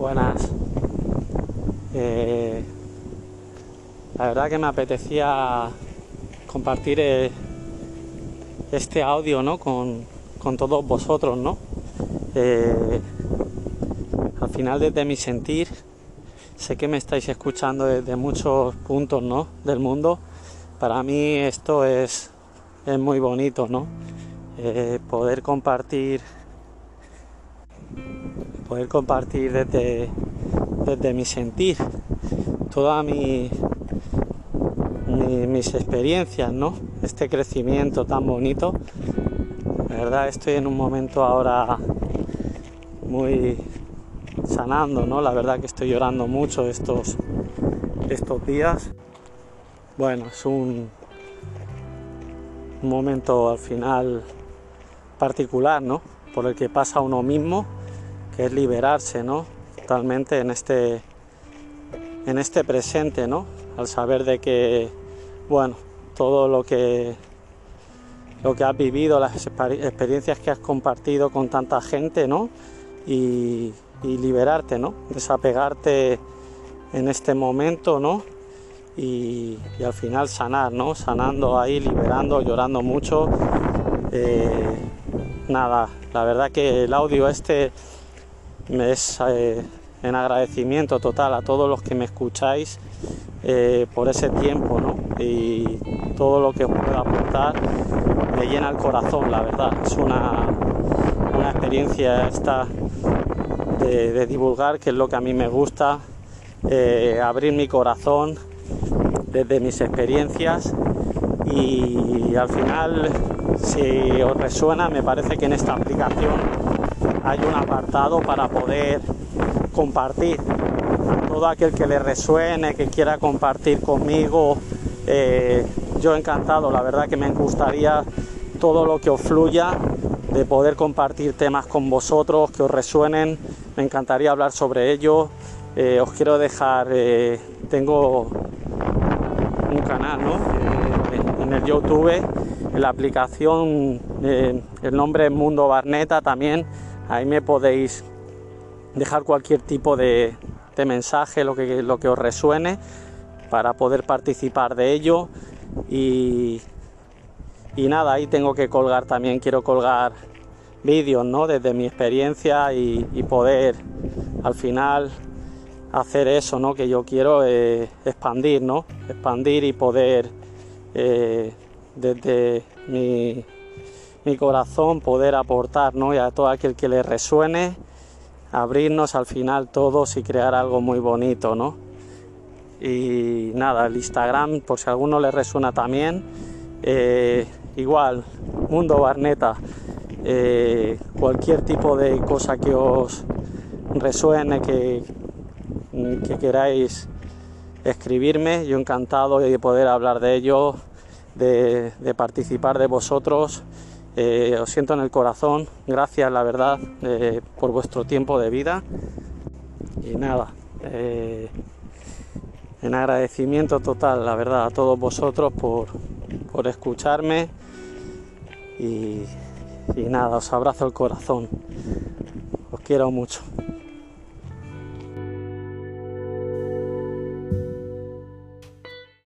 Buenas. Eh, la verdad que me apetecía compartir eh, este audio ¿no? con, con todos vosotros, ¿no? Eh, al final desde mi sentir, sé que me estáis escuchando desde muchos puntos ¿no? del mundo. Para mí esto es, es muy bonito, ¿no? Poder compartir poder compartir desde, desde mi sentir todas mi, mis experiencias, ¿no? Este crecimiento tan bonito. La verdad estoy en un momento ahora muy sanando, ¿no? La verdad que estoy llorando mucho estos, estos días. Bueno, es un, momento al final particular, ¿no? Por el que pasa uno mismo es liberarse, ¿no? Totalmente en este, en este presente, ¿no? Al saber de que, bueno, todo lo que, lo que has vivido, las experiencias que has compartido con tanta gente, ¿no? Y, liberarte, ¿no? Desapegarte en este momento, ¿no? Y, al final sanar, ¿no? Sanando ahí, liberando, llorando mucho. Eh, nada, la verdad que el audio este es eh, en agradecimiento total a todos los que me escucháis eh, por ese tiempo y todo lo que os pueda aportar me llena el corazón, la verdad. Es una, una experiencia esta de, divulgar, que es lo que a mí me gusta, eh, abrir mi corazón desde mis experiencias y al final, si os resuena, me parece que en esta aplicación hay un apartado para poder compartir. A todo aquel que le resuene, que quiera compartir conmigo, eh, yo encantado, la verdad que me gustaría todo lo que os fluya, de poder compartir temas con vosotros que os resuenen, me encantaría hablar sobre ello. Eh, os quiero dejar, eh, tengo un canal en el YouTube, en la aplicación, el nombre es Mundo Barneta también Ahí me podéis dejar cualquier tipo de, mensaje, lo que, lo que os resuene, para poder participar de ello. Y, nada, ahí tengo que colgar también, quiero colgar vídeos, ¿no? Desde mi experiencia y, poder al final hacer eso, ¿no? Que yo quiero eh, expandir, ¿no? Expandir y poder eh, desde mi mi corazón poder aportar ¿no? y a todo aquel que le resuene, abrirnos al final todos y crear algo muy bonito. ¿no? Y nada, el Instagram, por si a alguno le resuena también, eh, igual, Mundo Barneta, eh, cualquier tipo de cosa que os resuene, que, que queráis escribirme, yo encantado de poder hablar de ello, de, de participar de vosotros eh, os siento en el corazón, gracias la verdad eh, por vuestro tiempo de vida. Y nada, eh, en agradecimiento total la verdad a todos vosotros por, por escucharme. Y, y nada, os abrazo el corazón, os quiero mucho.